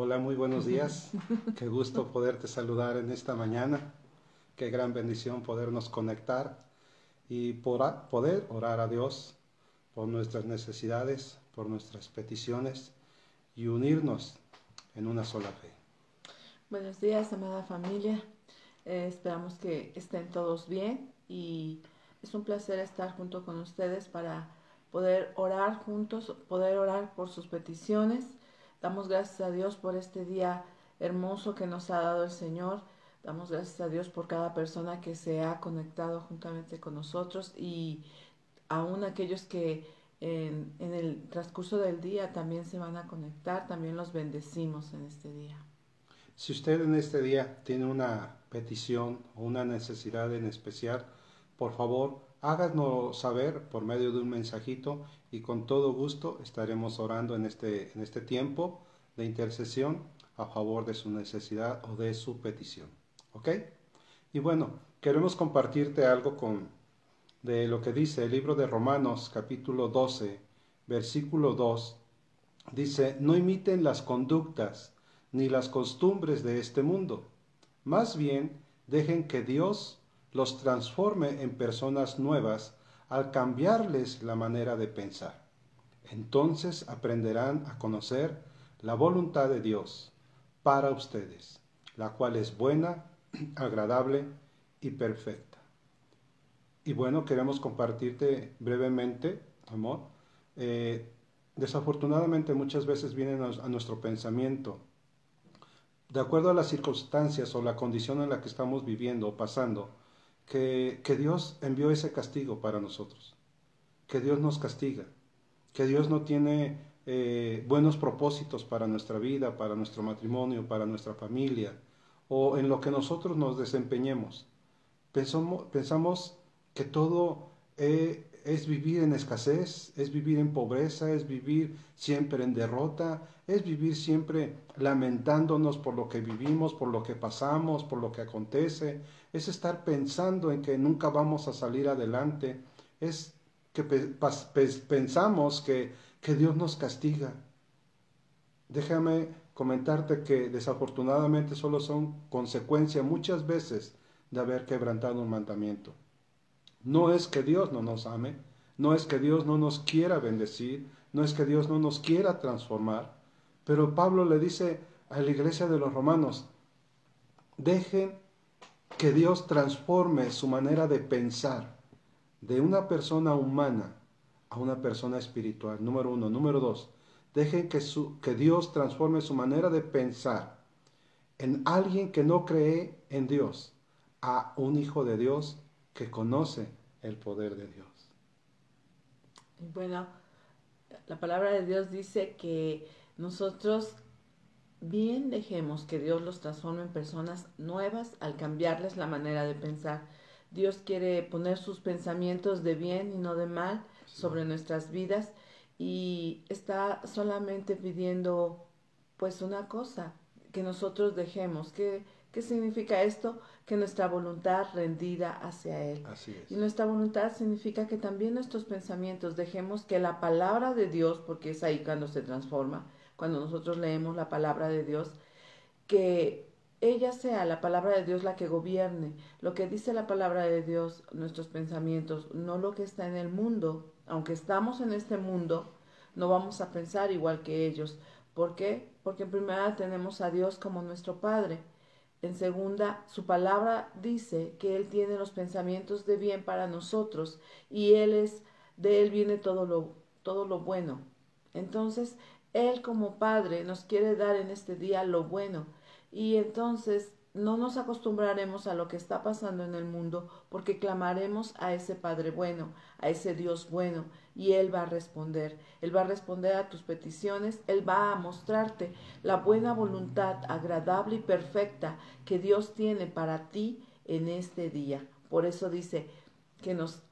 Hola, muy buenos días. Qué gusto poderte saludar en esta mañana. Qué gran bendición podernos conectar y poder orar a Dios por nuestras necesidades, por nuestras peticiones y unirnos en una sola fe. Buenos días, amada familia. Eh, esperamos que estén todos bien y es un placer estar junto con ustedes para poder orar juntos, poder orar por sus peticiones Damos gracias a Dios por este día hermoso que nos ha dado el Señor. Damos gracias a Dios por cada persona que se ha conectado juntamente con nosotros y aún aquellos que en, el transcurso del día también se van a conectar, también los bendecimos en este día. Si usted en este día tiene una petición o una necesidad en especial, por favor, háganos saber por medio de un mensajito y con todo gusto estaremos orando en este, en este tiempo de intercesión a favor de su necesidad o de su petición. ¿Ok? Y bueno, queremos compartirte algo con de lo que dice el libro de Romanos capítulo 12, versículo 2. Dice, no imiten las conductas ni las costumbres de este mundo. Más bien, dejen que Dios los transforme en personas nuevas al cambiarles la manera de pensar. Entonces aprenderán a conocer la voluntad de Dios para ustedes, la cual es buena, agradable y perfecta. Y bueno, queremos compartirte brevemente, amor. Eh, desafortunadamente muchas veces vienen a nuestro pensamiento, de acuerdo a las circunstancias o la condición en la que estamos viviendo o pasando, que, Dios envió ese castigo para nosotros, que Dios nos castiga, que Dios no tiene eh, buenos propósitos para nuestra vida, para nuestro matrimonio, para nuestra familia, o en lo que nosotros nos desempeñemos. Pensamos, que todo eh, es vivir en escasez, es vivir en pobreza, es vivir siempre en derrota, es vivir siempre lamentándonos por lo que vivimos, por lo que pasamos, por lo que acontece, es estar pensando en que nunca vamos a salir adelante, es que pensamos que, que Dios nos castiga. Déjame comentarte que desafortunadamente solo son consecuencia muchas veces de haber quebrantado un mandamiento. No es que Dios no nos ame, no es que Dios no nos quiera bendecir, no es que Dios no nos quiera transformar, pero Pablo le dice a la iglesia de los romanos, dejen que Dios transforme su manera de pensar de una persona humana a una persona espiritual, número uno. Número dos, dejen que, su, que Dios transforme su manera de pensar en alguien que no cree en Dios a un hijo de Dios que conoce el poder de Dios. Bueno, la palabra de Dios dice que nosotros bien dejemos que Dios los transforme en personas nuevas al cambiarles la manera de pensar. Dios quiere poner sus pensamientos de bien y no de mal sobre nuestras vidas y está solamente pidiendo pues una cosa, que nosotros dejemos, que ¿Qué significa esto? Que nuestra voluntad rendida hacia Él. Así es. Y nuestra voluntad significa que también nuestros pensamientos dejemos que la palabra de Dios, porque es ahí cuando se transforma, cuando nosotros leemos la palabra de Dios, que ella sea la palabra de Dios la que gobierne, lo que dice la palabra de Dios, nuestros pensamientos, no lo que está en el mundo. Aunque estamos en este mundo, no vamos a pensar igual que ellos. ¿Por qué? Porque en primera tenemos a Dios como nuestro Padre en segunda, su palabra dice que Él tiene los pensamientos de bien para nosotros y Él es, de Él viene todo lo, todo lo bueno. Entonces, Él como Padre nos quiere dar en este día lo bueno. Y entonces no nos acostumbraremos a lo que está pasando en el mundo porque clamaremos a ese Padre bueno, a ese Dios bueno, y Él va a responder. Él va a responder a tus peticiones, Él va a mostrarte la buena voluntad agradable y perfecta que Dios tiene para ti en este día. Por eso dice que, nos,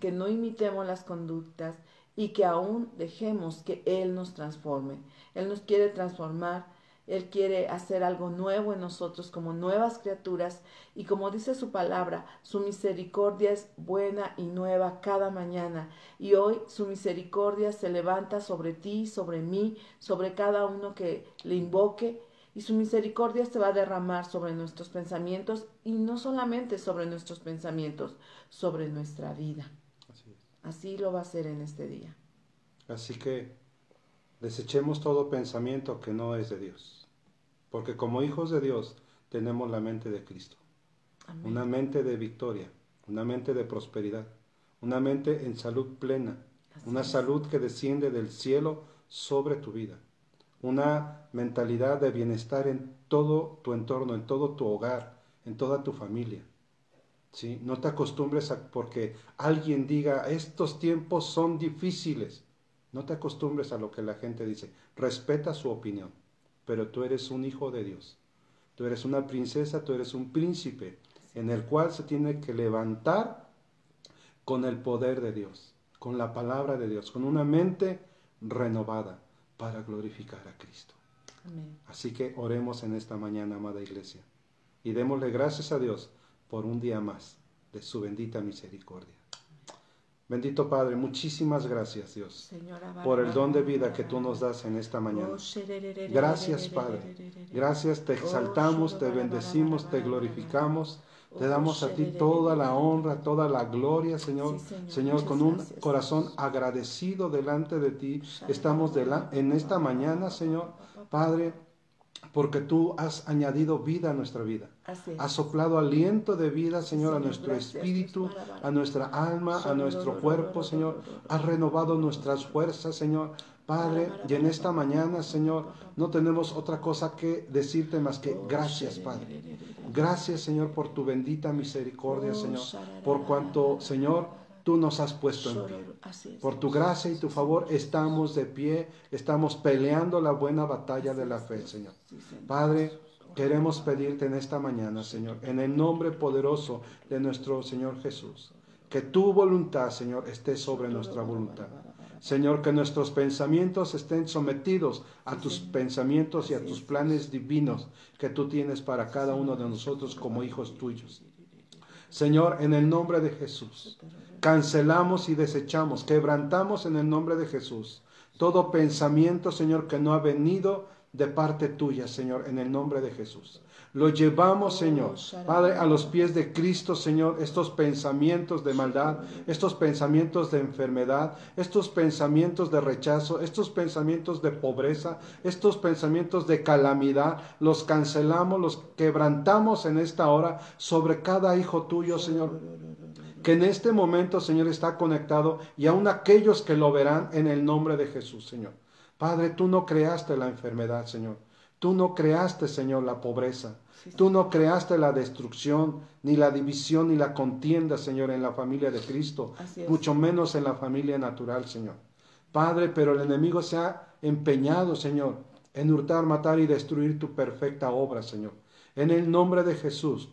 que no imitemos las conductas y que aún dejemos que Él nos transforme. Él nos quiere transformar él quiere hacer algo nuevo en nosotros como nuevas criaturas y como dice su palabra, su misericordia es buena y nueva cada mañana. Y hoy su misericordia se levanta sobre ti, sobre mí, sobre cada uno que le invoque Y su misericordia se va a derramar sobre nuestros pensamientos y no solamente sobre nuestros pensamientos, sobre nuestra vida. Así lo va a hacer en este día. Así que desechemos todo pensamiento que no es de Dios. Porque como hijos de Dios tenemos la mente de Cristo. Amén. Una mente de victoria, una mente de prosperidad, una mente en salud plena, Así una es. salud que desciende del cielo sobre tu vida, una mentalidad de bienestar en todo tu entorno, en todo tu hogar, en toda tu familia. ¿Sí? No te acostumbres a porque alguien diga, estos tiempos son difíciles. No te acostumbres a lo que la gente dice. Respeta su opinión, pero tú eres un hijo de Dios. Tú eres una princesa, tú eres un príncipe, en el cual se tiene que levantar con el poder de Dios, con la palabra de Dios, con una mente renovada para glorificar a Cristo. Amén. Así que oremos en esta mañana, amada iglesia, y démosle gracias a Dios por un día más de su bendita misericordia. Bendito Padre, muchísimas gracias Dios por el don de vida que tú nos das en esta mañana. Gracias Padre, gracias, te exaltamos, te bendecimos, te glorificamos. Te damos a ti toda la honra, toda la gloria, Señor. Señor. Con un corazón agradecido delante de ti, estamos en esta mañana, Señor, Padre, porque tú has añadido vida a nuestra vida. Has soplado aliento de vida, Señor, a nuestro espíritu, a nuestra alma, a nuestro cuerpo, Señor. Has renovado nuestras fuerzas, Señor. Padre, y en esta mañana, Señor, no tenemos otra cosa que decirte más que gracias, Padre. Gracias, Señor, por tu bendita misericordia, Señor. Por cuanto, Señor, tú nos has puesto en pie. Por tu gracia y tu favor estamos de pie, estamos peleando la buena batalla de la fe, Señor. Padre, queremos pedirte en esta mañana, Señor, en el nombre poderoso de nuestro Señor Jesús, que tu voluntad, Señor, esté sobre nuestra voluntad. Señor, que nuestros pensamientos estén sometidos a tus pensamientos y a tus planes divinos que tú tienes para cada uno de nosotros como hijos tuyos. Señor, en el nombre de Jesús, cancelamos y desechamos, quebrantamos en el nombre de Jesús todo pensamiento, Señor, que no ha venido de parte tuya, Señor, en el nombre de Jesús. Lo llevamos, Señor, Padre, a los pies de Cristo, Señor, estos pensamientos de maldad, estos pensamientos de enfermedad, estos pensamientos de rechazo, estos pensamientos de pobreza, estos pensamientos de calamidad, los cancelamos, los quebrantamos en esta hora sobre cada hijo tuyo, Señor, que en este momento, Señor, está conectado y aún aquellos que lo verán en el nombre de Jesús, Señor. Padre, tú no creaste la enfermedad, Señor. Tú no creaste, Señor, la pobreza. Tú no creaste la destrucción, ni la división, ni la contienda, Señor, en la familia de Cristo, mucho menos en la familia natural, Señor. Padre, pero el enemigo se ha empeñado, Señor, en hurtar, matar y destruir tu perfecta obra, Señor. En el nombre de Jesús,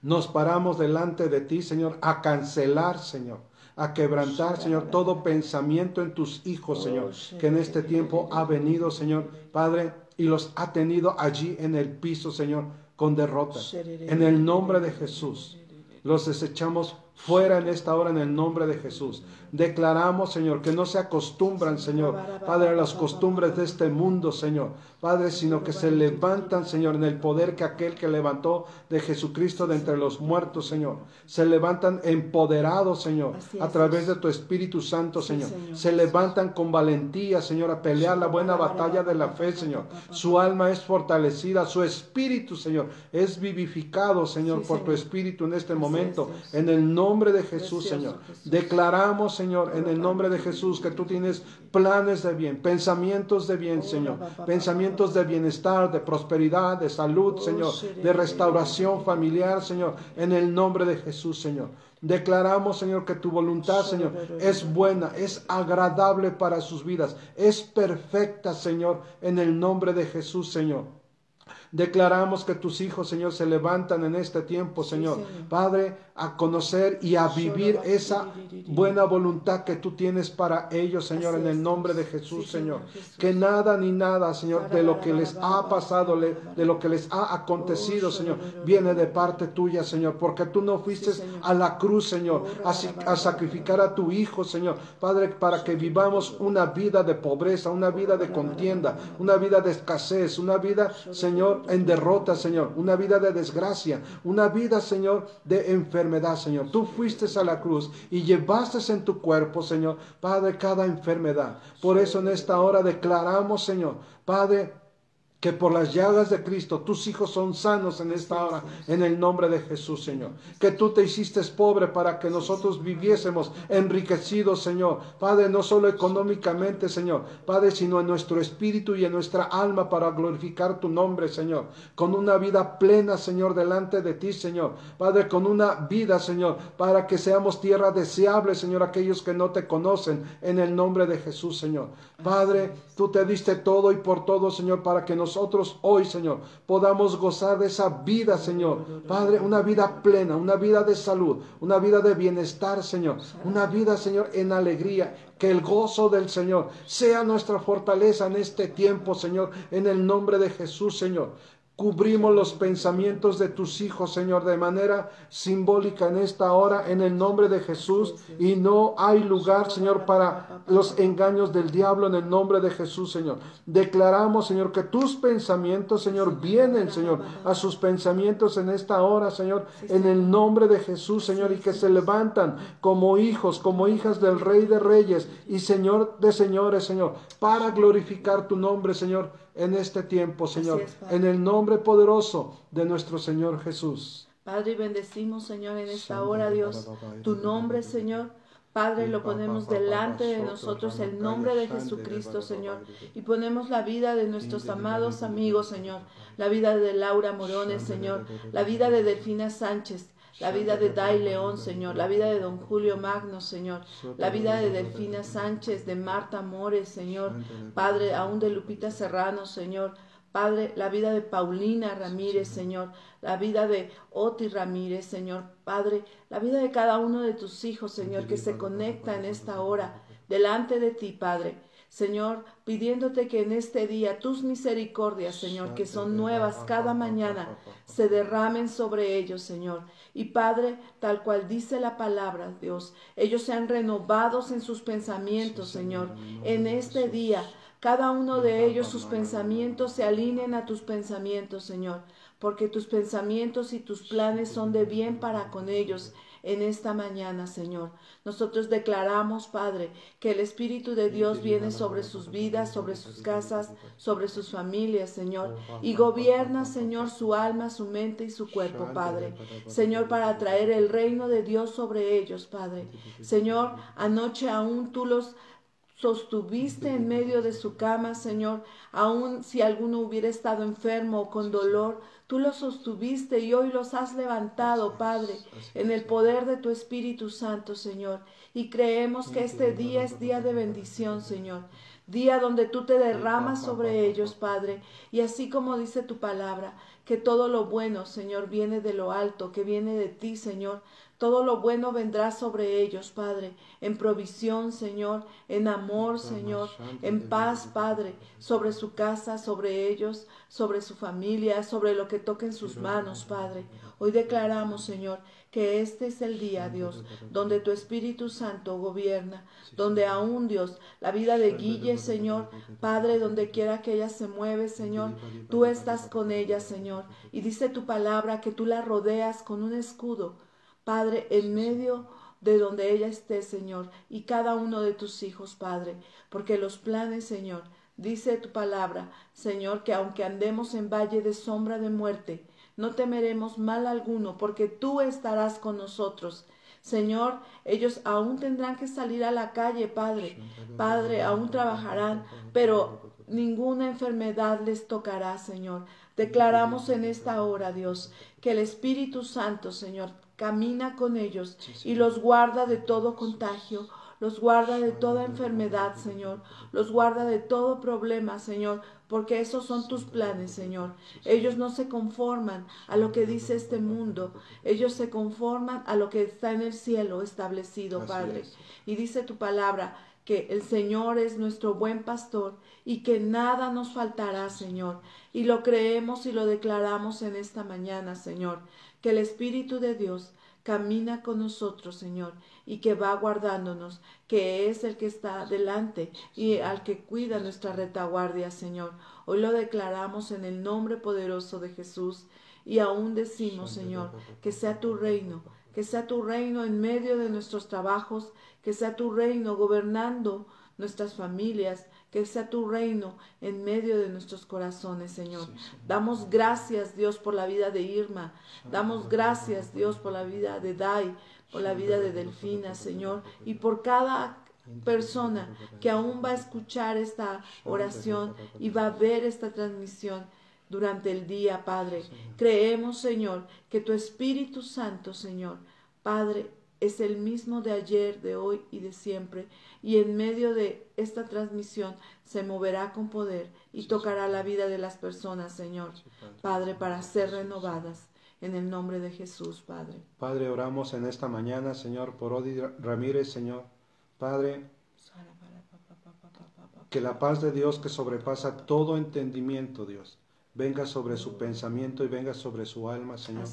nos paramos delante de ti, Señor, a cancelar, Señor, a quebrantar, Señor, todo pensamiento en tus hijos, Señor, que en este tiempo ha venido, Señor, Padre, y los ha tenido allí en el piso, Señor, con derrota. En el nombre de Jesús, los desechamos fuera en esta hora en el nombre de Jesús. Declaramos, Señor, que no se acostumbran, Señor, Padre, a las costumbres de este mundo, Señor, Padre, sino que se levantan, Señor, en el poder que aquel que levantó de Jesucristo de entre los muertos, Señor. Se levantan empoderados, Señor, a través de tu Espíritu Santo, Señor. Se levantan con valentía, Señor, a pelear la buena batalla de la fe, Señor. Su alma es fortalecida, su espíritu, Señor, es vivificado, Señor, por tu espíritu en este momento. En el nombre de Jesús, Señor. Declaramos, Señor, en el nombre de Jesús, que tú tienes planes de bien, pensamientos de bien, Señor. Pensamientos de bienestar, de prosperidad, de salud, Señor. De restauración familiar, Señor. En el nombre de Jesús, Señor. Declaramos, Señor, que tu voluntad, Señor, es buena, es agradable para sus vidas, es perfecta, Señor, en el nombre de Jesús, Señor. Declaramos que tus hijos, Señor, se levantan en este tiempo, Señor. Padre, a conocer y a vivir esa buena voluntad que tú tienes para ellos, Señor, en el nombre de Jesús, Señor. Que nada ni nada, Señor, de lo que les ha pasado, de lo que les ha acontecido, Señor, viene de parte tuya, Señor, porque tú no fuiste a la cruz, Señor, a, sacrificar a tu Hijo, Señor, Padre, para que vivamos una vida de pobreza, una vida de contienda, una vida de escasez, una vida, Señor, en derrota, Señor, una vida de desgracia, una vida, Señor, de enfermedad, Señor. Tú fuiste a la cruz y llevaste en tu cuerpo, Señor, Padre, cada enfermedad. Por eso en esta hora declaramos, Señor, Padre, que por las llagas de Cristo tus hijos son sanos en esta hora, en el nombre de Jesús, Señor. Que tú te hiciste pobre para que nosotros viviésemos enriquecidos, Señor. Padre, no solo económicamente, Señor, Padre, sino en nuestro espíritu y en nuestra alma para glorificar tu nombre, Señor. Con una vida plena, Señor, delante de ti, Señor. Padre, con una vida, Señor, para que seamos tierra deseable, Señor, aquellos que no te conocen, en el nombre de Jesús, Señor. Padre, tú te diste todo y por todo, Señor, para que nos nosotros hoy, Señor, podamos gozar de esa vida, Señor. Padre, una vida plena, una vida de salud, una vida de bienestar, Señor. Una vida, Señor, en alegría. Que el gozo del Señor sea nuestra fortaleza en este tiempo, Señor, en el nombre de Jesús, Señor. Cubrimos los pensamientos de tus hijos, Señor, de manera simbólica en esta hora, en el nombre de Jesús. Y no hay lugar, Señor, para los engaños del diablo en el nombre de Jesús, Señor. Declaramos, Señor, que tus pensamientos, Señor, vienen, Señor, a sus pensamientos en esta hora, Señor, en el nombre de Jesús, Señor, y que se levantan como hijos, como hijas del Rey de Reyes y Señor de Señores, Señor, para glorificar tu nombre, Señor en este tiempo, Señor, en el nombre poderoso de nuestro Señor Jesús. Padre, y bendecimos, Señor, en esta hora, Dios, tu nombre, Señor. Padre, lo ponemos delante de nosotros, el nombre de Jesucristo, Señor, y ponemos la vida de nuestros amados amigos, Señor, la vida de Laura Morones, Señor, la vida de Delfina Sánchez, la vida de Dai León, Señor, la vida de don Julio Magno, Señor, la vida de Delfina Sánchez, de Marta Mores, Señor, Padre, aún de Lupita Serrano, Señor, Padre, la vida de Paulina Ramírez, Señor, la vida de Oti Ramírez, Señor, Padre, la vida de cada uno de tus hijos, Señor, que se conecta en esta hora delante de ti, Padre. Señor, pidiéndote que en este día tus misericordias, Señor, que son nuevas cada mañana, se derramen sobre ellos, Señor. Y Padre, tal cual dice la palabra, Dios, ellos sean renovados en sus pensamientos, Señor, en este día. Cada uno de ellos, sus pensamientos se alineen a tus pensamientos, Señor, porque tus pensamientos y tus planes son de bien para con ellos en esta mañana, Señor. Nosotros declaramos, Padre, que el Espíritu de Dios viene sobre sus vidas, sobre sus casas, sobre sus familias, Señor, y gobierna, Señor, su alma, su mente y su cuerpo, Padre. Señor, para traer el reino de Dios sobre ellos, Padre. Señor, anoche aún tú los sostuviste en medio de su cama, Señor, aun si alguno hubiera estado enfermo o con dolor, Tú los sostuviste y hoy los has levantado, Padre, en el poder de tu Espíritu Santo, Señor. Y creemos que este día es día de bendición, Señor. Día donde tú te derramas sobre ellos, Padre. Y así como dice tu palabra, que todo lo bueno, Señor, viene de lo alto, que viene de ti, Señor. Todo lo bueno vendrá sobre ellos, Padre, en provisión, Señor, en amor, Señor, en paz, Padre, sobre su casa, sobre ellos, sobre su familia, sobre lo que toquen sus manos, Padre. Hoy declaramos, Señor, que este es el día, Dios, donde tu Espíritu Santo gobierna, donde aún, Dios, la vida de Guille, Señor, Padre, donde quiera que ella se mueve, Señor, tú estás con ella, Señor. Y dice tu palabra que tú la rodeas con un escudo Padre, en medio de donde ella esté, Señor, y cada uno de tus hijos, Padre, porque los planes, Señor, dice tu palabra, Señor, que aunque andemos en valle de sombra de muerte, no temeremos mal alguno, porque tú estarás con nosotros. Señor, ellos aún tendrán que salir a la calle, Padre. Padre, aún trabajarán, pero ninguna enfermedad les tocará, Señor. Declaramos en esta hora, Dios, que el Espíritu Santo, Señor, camina con ellos y los guarda de todo contagio, los guarda de toda enfermedad, Señor, los guarda de todo problema, Señor, porque esos son tus planes, Señor. Ellos no se conforman a lo que dice este mundo, ellos se conforman a lo que está en el cielo establecido, Padre. Y dice tu palabra que el Señor es nuestro buen pastor y que nada nos faltará, Señor. Y lo creemos y lo declaramos en esta mañana, Señor, que el Espíritu de Dios camina con nosotros, Señor, y que va guardándonos, que es el que está delante y al que cuida nuestra retaguardia, Señor. Hoy lo declaramos en el nombre poderoso de Jesús y aún decimos, Señor, que sea tu reino, que sea tu reino en medio de nuestros trabajos, que sea tu reino gobernando nuestras familias, que sea tu reino en medio de nuestros corazones, Señor. Damos gracias, Dios, por la vida de Irma. Damos gracias, Dios, por la vida de Dai, por la vida de Delfina, Señor, y por cada persona que aún va a escuchar esta oración y va a ver esta transmisión durante el día, Padre. Creemos, Señor, que tu Espíritu Santo, Señor, Padre, es el mismo de ayer, de hoy y de siempre, y en medio de esta transmisión se moverá con poder y tocará la vida de las personas, Señor, Padre, para ser renovadas. En el nombre de Jesús, Padre. Padre, oramos en esta mañana, Señor, por Odi Ramírez, Señor. Padre, que la paz de Dios que sobrepasa todo entendimiento, Dios, venga sobre su pensamiento y venga sobre su alma, Señor.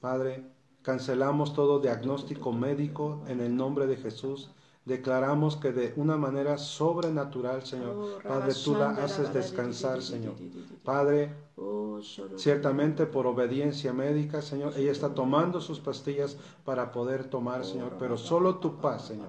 Padre, Cancelamos todo diagnóstico médico en el nombre de Jesús. Declaramos que de una manera sobrenatural, Señor, oh, Padre, tú la haces descansar, Señor. Padre, Ciertamente por obediencia médica, Señor, ella está tomando sus pastillas para poder tomar, Señor, pero solo tu paz, Señor,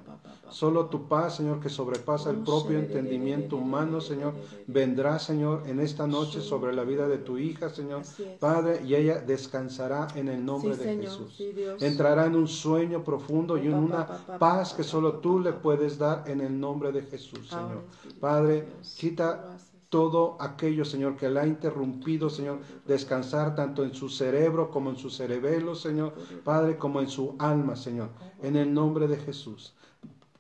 solo tu paz, Señor, que sobrepasa el propio entendimiento humano, Señor, vendrá, Señor, en esta noche sobre la vida de tu hija, Señor, Padre, y ella descansará en el nombre de Jesús. Entrará en un sueño profundo y en una paz que solo tú le puedes dar en el nombre de Jesús, Señor. Padre, quita todo aquello, Señor, que le ha interrumpido, Señor, descansar tanto en su cerebro como en su cerebelo, Señor, Padre, como en su alma, Señor, en el nombre de Jesús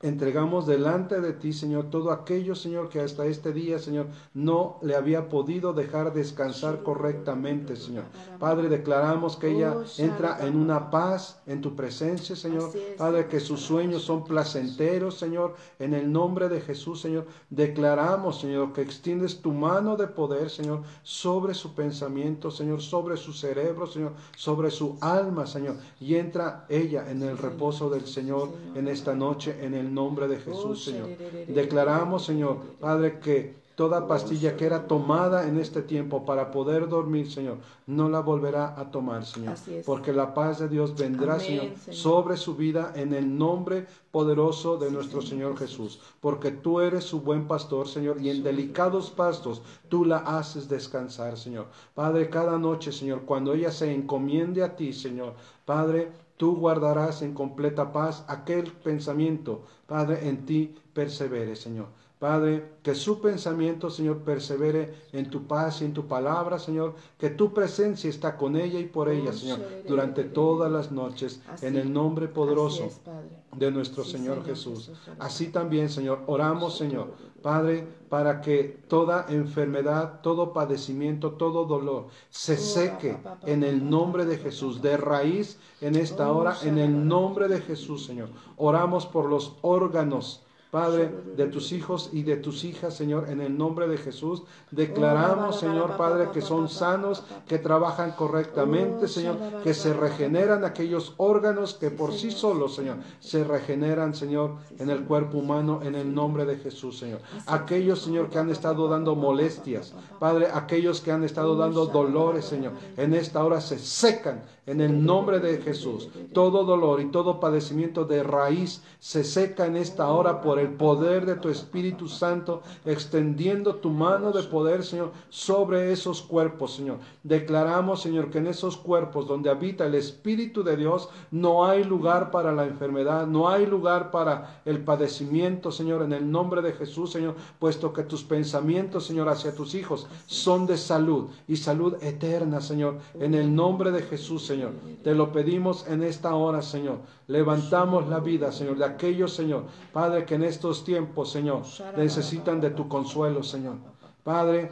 entregamos delante de ti, Señor, todo aquello, Señor, que hasta este día, Señor, no le había podido dejar descansar correctamente, Señor. Padre, declaramos que ella entra en una paz en tu presencia, Señor. Padre, que sus sueños son placenteros, Señor. En el nombre de Jesús, Señor, declaramos, Señor, que extiendes tu mano de poder, Señor, sobre su pensamiento, Señor, sobre su cerebro, Señor, sobre su alma, Señor. Y entra ella en el reposo del Señor en esta noche, en el nombre de Jesús, oh, Señor. Declaramos, Señor, Padre, que toda pastilla que era tomada en este tiempo para poder dormir, Señor, no la volverá a tomar, Señor. Porque la paz de Dios vendrá, Señor, sobre su vida en el nombre poderoso de nuestro Señor Jesús. Porque tú eres su buen pastor, Señor, y en delicados pastos tú la haces descansar, Señor. Padre, cada noche, Señor, cuando ella se encomiende a ti, Señor, Padre, tú guardarás en completa paz aquel pensamiento, Padre, en ti persevere, Señor. Padre, que su pensamiento, Señor, persevere en tu paz y en tu palabra, Señor, que tu presencia está con ella y por ella, Señor, durante todas las noches, en el nombre poderoso de nuestro Señor, Jesús. Así también, Señor, oramos, Señor, Padre, para que toda enfermedad, todo padecimiento, todo dolor se seque en el nombre de Jesús, de raíz en esta hora, en el nombre de Jesús, Señor. Oramos por los órganos Padre, de tus hijos y de tus hijas, Señor, en el nombre de Jesús. Declaramos, Señor Padre, que son sanos, que trabajan correctamente, Señor, que se regeneran aquellos órganos que por sí solos, Señor, se regeneran, Señor, en el cuerpo humano, en el nombre de Jesús, Señor. Aquellos, Señor, que han estado dando molestias, Padre, aquellos que han estado dando dolores, Señor, en esta hora se secan en el nombre de Jesús. Todo dolor y todo padecimiento de raíz se seca en esta hora por el poder de tu Espíritu Santo, extendiendo tu mano de poder, Señor, sobre esos cuerpos, Señor. Declaramos, Señor, que en esos cuerpos donde habita el Espíritu de Dios no hay lugar para la enfermedad, no hay lugar para el padecimiento, Señor, en el nombre de Jesús, Señor, puesto que tus pensamientos, Señor, hacia tus hijos son de salud y salud eterna, Señor, en el nombre de Jesús, Señor. Te lo pedimos en esta hora, Señor. Levantamos la vida, Señor, de aquellos, Señor, Padre, que en estos tiempos, Señor, necesitan de tu consuelo, Señor. Padre,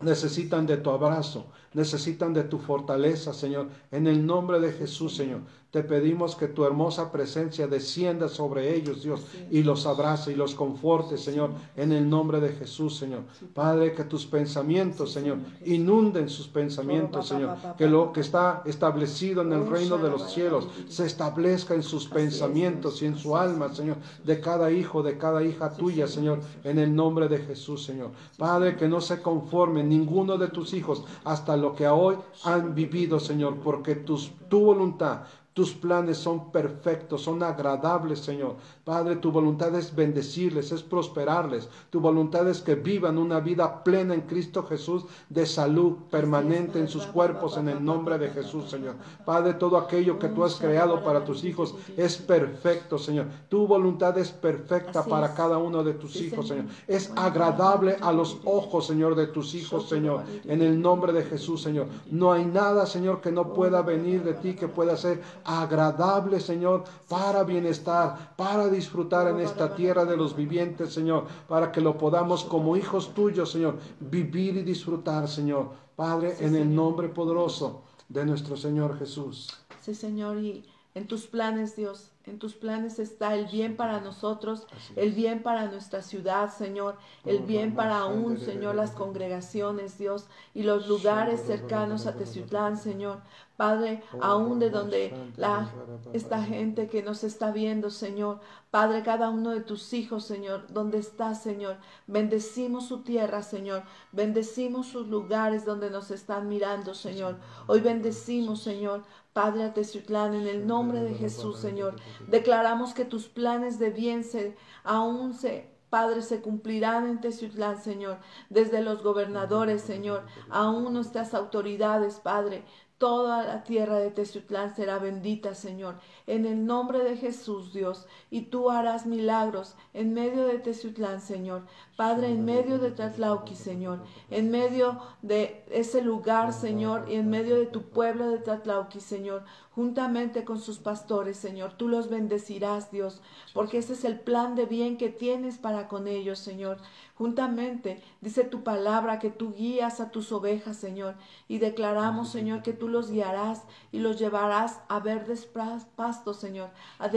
necesitan de tu abrazo, necesitan de tu fortaleza, Señor. En el nombre de Jesús, Señor. Te pedimos que tu hermosa presencia descienda sobre ellos, Dios, y los abrace y los conforte, Señor, en el nombre de Jesús, Señor. Padre, que tus pensamientos, Señor, inunden sus pensamientos, Señor. Que lo que está establecido en el reino de los cielos se establezca en sus pensamientos y en su alma, Señor, de cada hijo, de cada hija tuya, Señor, en el nombre de Jesús, Señor. Padre, que no se conforme ninguno de tus hijos hasta lo que hoy han vivido, Señor, porque tus, tu voluntad tus planes son perfectos, son agradables, Señor. Padre, tu voluntad es bendecirles, es prosperarles. Tu voluntad es que vivan una vida plena en Cristo Jesús de salud permanente en sus cuerpos en el nombre de Jesús, Señor. Padre, todo aquello que tú has creado para tus hijos es perfecto, Señor. Tu voluntad es perfecta para cada uno de tus hijos, Señor. Es agradable a los ojos, Señor, de tus hijos, Señor. En el nombre de Jesús, Señor. No hay nada, Señor, que no pueda venir de ti, que pueda ser agradable, Señor, para bienestar, para disfrutar en esta tierra de los vivientes, Señor, para que lo podamos como hijos tuyos, Señor, vivir y disfrutar, Señor. Padre, en el nombre poderoso de nuestro Señor Jesús. Sí, Señor, y en tus planes, Dios, en tus planes está el bien para nosotros, el bien para nuestra ciudad, Señor, el bien para aún, Señor, las congregaciones, Dios, y los lugares cercanos a Teciutlán, Señor. Padre, aún de donde la, esta gente que nos está viendo, Señor. Padre, cada uno de tus hijos, Señor, donde está, Señor. Bendecimos su tierra, Señor. Bendecimos sus lugares donde nos están mirando, Señor. Hoy bendecimos, Señor, Padre Ateciutlán, en el nombre de Jesús, Señor. Declaramos que tus planes de bien se, aún se Padre, se cumplirán en Teciutlán, Señor, desde los gobernadores, Señor, aún nuestras autoridades, Padre, Toda la tierra de Teciutlán será bendita, Señor, en el nombre de Jesús, Dios, y tú harás milagros en medio de Teciutlán, Señor. Padre, en medio de Tlatlauqui, Señor, en medio de ese lugar, Señor, y en medio de tu pueblo de Tlatlauqui, Señor, juntamente con sus pastores, Señor. Tú los bendecirás, Dios, porque ese es el plan de bien que tienes para con ellos, Señor. Juntamente dice tu palabra que tú guías a tus ovejas, Señor, y declaramos, Señor, que tú los guiarás y los llevarás a verdes pastos, Señor, a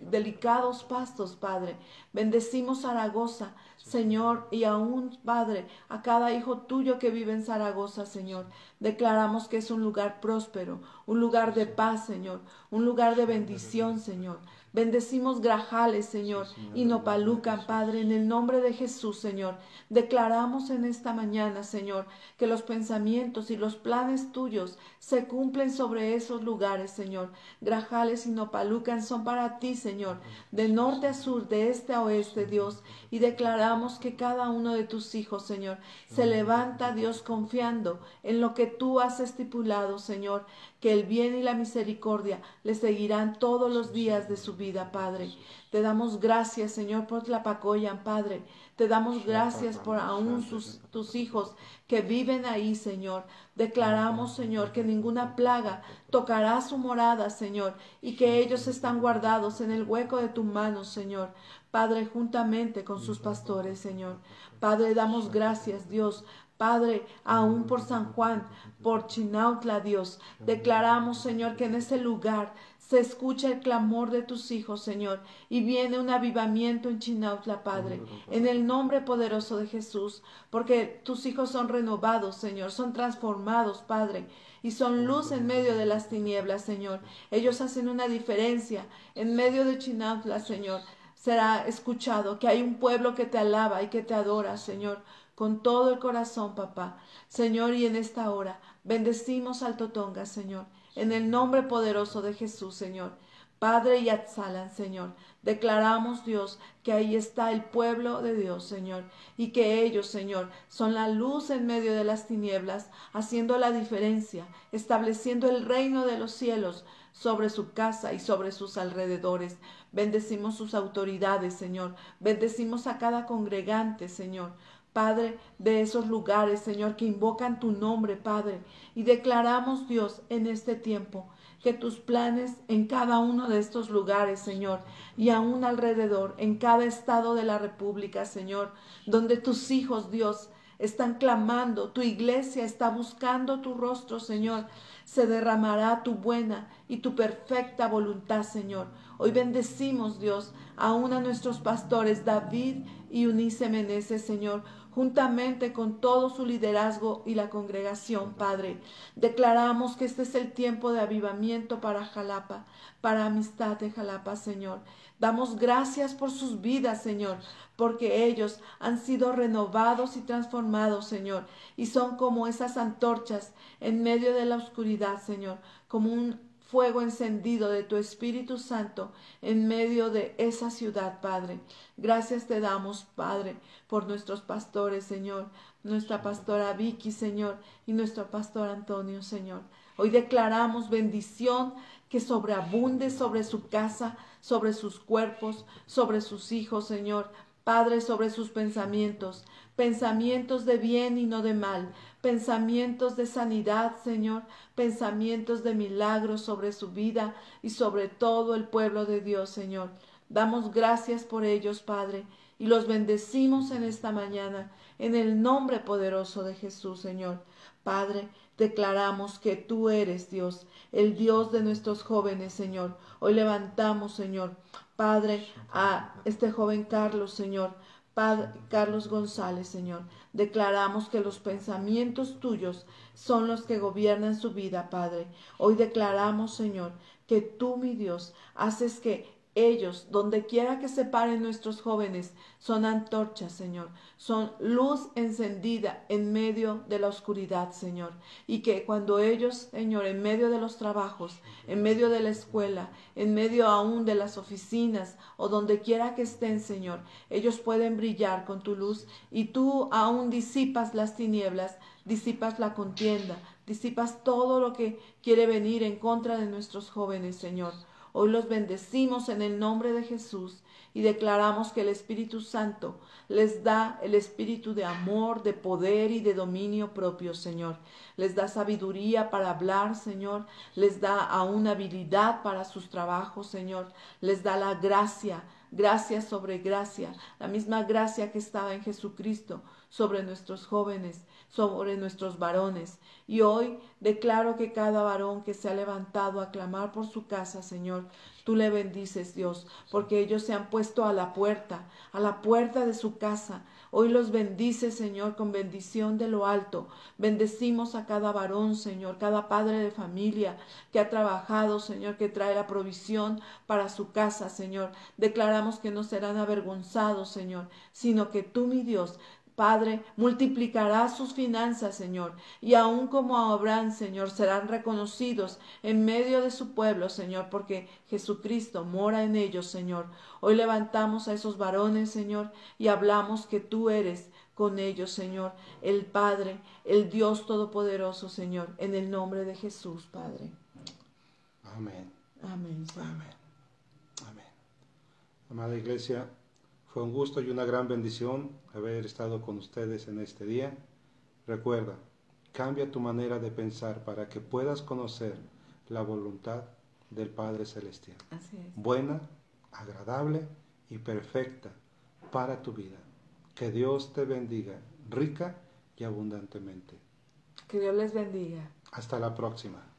delicados pastos, Padre. Bendecimos Zaragoza, Señor, y aún, Padre, a cada hijo tuyo que vive en Zaragoza, Señor. Declaramos que es un lugar próspero, un lugar de paz, Señor, un lugar de bendición, Señor. Bendecimos Grajales, Señor, y Nopalucan, Padre, en el nombre de Jesús, Señor. Declaramos en esta mañana, Señor, que los pensamientos y los planes tuyos se cumplen sobre esos lugares, Señor. Grajales y Nopalucan son para ti, Señor, de norte a sur, de este a oeste, Dios. Y declaramos que cada uno de tus hijos, Señor, se levanta, Dios, confiando en lo que tú has estipulado, Señor, que el bien y la misericordia le seguirán todos los días de su vida, Padre. Te damos gracias, Señor, por la Pacoyan, Padre. Te damos gracias por aún tus, tus hijos que viven ahí, Señor. Declaramos, Señor, que ninguna plaga tocará su morada, Señor, y que ellos están guardados en el hueco de tu mano, Señor. Padre, juntamente con sus pastores, Señor. Padre, damos gracias, Dios, Padre, aún por San Juan, por Chinautla, Dios, declaramos, Señor, que en ese lugar se escucha el clamor de tus hijos, Señor, y viene un avivamiento en Chinautla, Padre, en el nombre poderoso de Jesús, porque tus hijos son renovados, Señor, son transformados, Padre, y son luz en medio de las tinieblas, Señor. Ellos hacen una diferencia en medio de Chinautla, Señor. Será escuchado que hay un pueblo que te alaba y que te adora, Señor con todo el corazón, papá. Señor, y en esta hora bendecimos al Totonga, Señor, en el nombre poderoso de Jesús, Señor. Padre y Atzalan, Señor. Declaramos, Dios, que ahí está el pueblo de Dios, Señor, y que ellos, Señor, son la luz en medio de las tinieblas, haciendo la diferencia, estableciendo el reino de los cielos sobre su casa y sobre sus alrededores. Bendecimos sus autoridades, Señor. Bendecimos a cada congregante, Señor. Padre, de esos lugares, Señor, que invocan tu nombre, Padre. Y declaramos, Dios, en este tiempo, que tus planes en cada uno de estos lugares, Señor, y aún alrededor, en cada estado de la República, Señor, donde tus hijos, Dios, están clamando, tu iglesia está buscando tu rostro, Señor. Se derramará tu buena y tu perfecta voluntad, Señor. Hoy bendecimos, Dios, aún a nuestros pastores David y Unice Meneses, Señor juntamente con todo su liderazgo y la congregación, Padre. Declaramos que este es el tiempo de avivamiento para Jalapa, para amistad de Jalapa, Señor. Damos gracias por sus vidas, Señor, porque ellos han sido renovados y transformados, Señor, y son como esas antorchas en medio de la oscuridad, Señor, como un fuego encendido de tu Espíritu Santo en medio de esa ciudad, Padre. Gracias te damos, Padre, por nuestros pastores, Señor, nuestra pastora Vicky, Señor, y nuestro pastor Antonio, Señor. Hoy declaramos bendición que sobreabunde sobre su casa, sobre sus cuerpos, sobre sus hijos, Señor. Padre, sobre sus pensamientos, pensamientos de bien y no de mal, pensamientos de sanidad, Señor, pensamientos de milagros sobre su vida y sobre todo el pueblo de Dios, Señor. Damos gracias por ellos, Padre, y los bendecimos en esta mañana, en el nombre poderoso de Jesús, Señor. Padre, declaramos que tú eres Dios, el Dios de nuestros jóvenes, Señor. Hoy levantamos, Señor, Padre, a este joven Carlos, Señor. Padre Carlos González, Señor. Declaramos que los pensamientos tuyos son los que gobiernan su vida, Padre. Hoy declaramos, Señor, que tú, mi Dios, haces que ellos, donde quiera que se paren nuestros jóvenes, son antorchas, Señor, son luz encendida en medio de la oscuridad, Señor. Y que cuando ellos, Señor, en medio de los trabajos, en medio de la escuela, en medio aún de las oficinas o donde quiera que estén, Señor, ellos pueden brillar con tu luz y tú aún disipas las tinieblas, disipas la contienda, disipas todo lo que quiere venir en contra de nuestros jóvenes, Señor. Hoy los bendecimos en el nombre de Jesús y declaramos que el Espíritu Santo les da el espíritu de amor, de poder y de dominio propio, Señor. Les da sabiduría para hablar, Señor. Les da aún habilidad para sus trabajos, Señor. Les da la gracia, gracia sobre gracia, la misma gracia que estaba en Jesucristo sobre nuestros jóvenes, sobre nuestros varones. Y hoy declaro que cada varón que se ha levantado a clamar por su casa, Señor, tú le bendices, Dios, porque ellos se han puesto a la puerta, a la puerta de su casa. Hoy los bendice, Señor, con bendición de lo alto. Bendecimos a cada varón, Señor, cada padre de familia que ha trabajado, Señor, que trae la provisión para su casa, Señor. Declaramos que no serán avergonzados, Señor, sino que tú, mi Dios, Padre, multiplicará sus finanzas, Señor, y aun como Abraham, Señor, serán reconocidos en medio de su pueblo, Señor, porque Jesucristo mora en ellos, Señor. Hoy levantamos a esos varones, Señor, y hablamos que tú eres con ellos, Señor, el Padre, el Dios Todopoderoso, Señor, en el nombre de Jesús, Padre. Amén. Amén. Amén. Amén. Amada Iglesia, fue un gusto y una gran bendición haber estado con ustedes en este día. Recuerda, cambia tu manera de pensar para que puedas conocer la voluntad del Padre Celestial. Así es. Buena, agradable y perfecta para tu vida. Que Dios te bendiga rica y abundantemente. Que Dios les bendiga. Hasta la próxima.